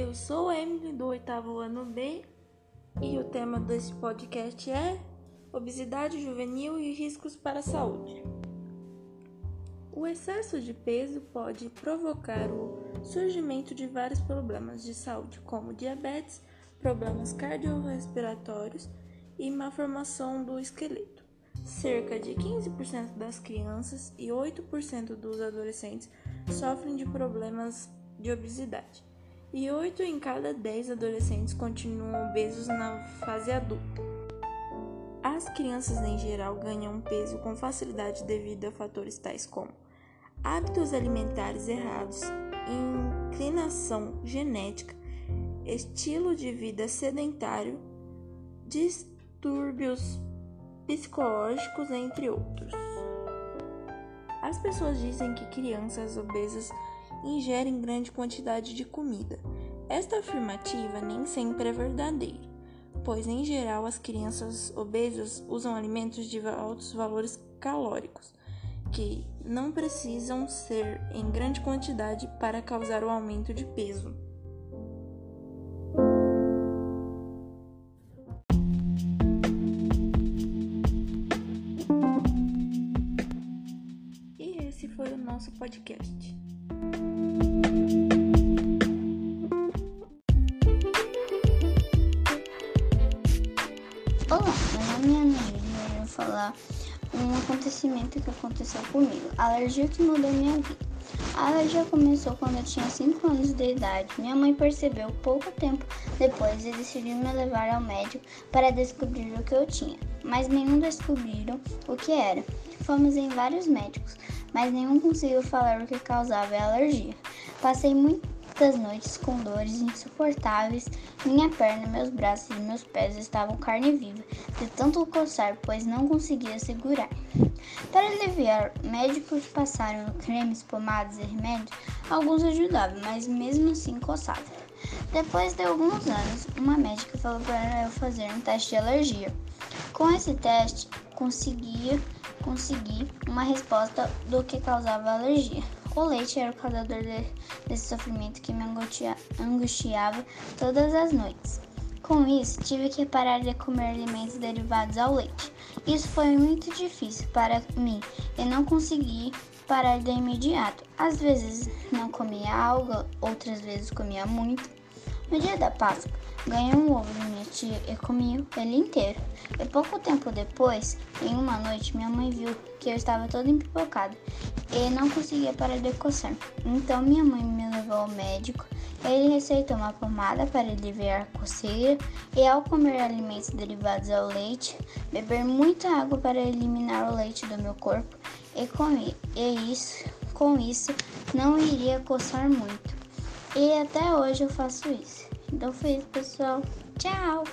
Eu sou Emily do oitavo ano B e o tema desse podcast é obesidade juvenil e riscos para a saúde. O excesso de peso pode provocar o surgimento de vários problemas de saúde, como diabetes, problemas cardiorrespiratórios e malformação do esqueleto. Cerca de 15% das crianças e 8% dos adolescentes sofrem de problemas de obesidade e 8 em cada 10 adolescentes continuam obesos na fase adulta. As crianças em geral ganham peso com facilidade devido a fatores tais como hábitos alimentares errados, inclinação genética, estilo de vida sedentário, distúrbios psicológicos, entre outros. As pessoas dizem que crianças obesas ingerem grande quantidade de comida. Esta afirmativa nem sempre é verdadeira, pois em geral as crianças obesas usam alimentos de altos valores calóricos, que não precisam ser em grande quantidade para causar o aumento de peso. E esse foi o nosso podcast. Olá, meu nome é Ana e eu vou falar um acontecimento que aconteceu comigo, a alergia que mudou minha vida. A alergia começou quando eu tinha 5 anos de idade. Minha mãe percebeu pouco tempo depois e decidiu me levar ao médico para descobrir o que eu tinha, mas nenhum descobriram o que era. Fomos em vários médicos, mas nenhum conseguiu falar o que causava a alergia. Passei muitas noites com dores insuportáveis. Minha perna, meus braços e meus pés estavam carne viva, de tanto coçar, pois não conseguia segurar. Para aliviar, médicos passaram cremes, pomadas e remédios. Alguns ajudavam, mas mesmo assim coçava. Depois de alguns anos, uma médica falou para eu fazer um teste de alergia. Com esse teste, conseguia conseguir uma resposta do que causava alergia. O leite era o causador de, desse sofrimento que me angustia, angustiava todas as noites. Com isso, tive que parar de comer alimentos derivados ao leite. Isso foi muito difícil para mim e não consegui parar de imediato. Às vezes não comia algo, outras vezes comia muito. No dia da Páscoa, ganhei um ovo de minha tia e comi ele inteiro. E pouco tempo depois, em uma noite, minha mãe viu que eu estava toda empipocada e não conseguia parar de coçar. Então minha mãe me levou ao médico. Ele receitou uma pomada para aliviar a coceira e ao comer alimentos derivados ao leite, beber muita água para eliminar o leite do meu corpo e, com, e isso, com isso não iria coçar muito. E até hoje eu faço isso. Então foi isso, pessoal. Tchau!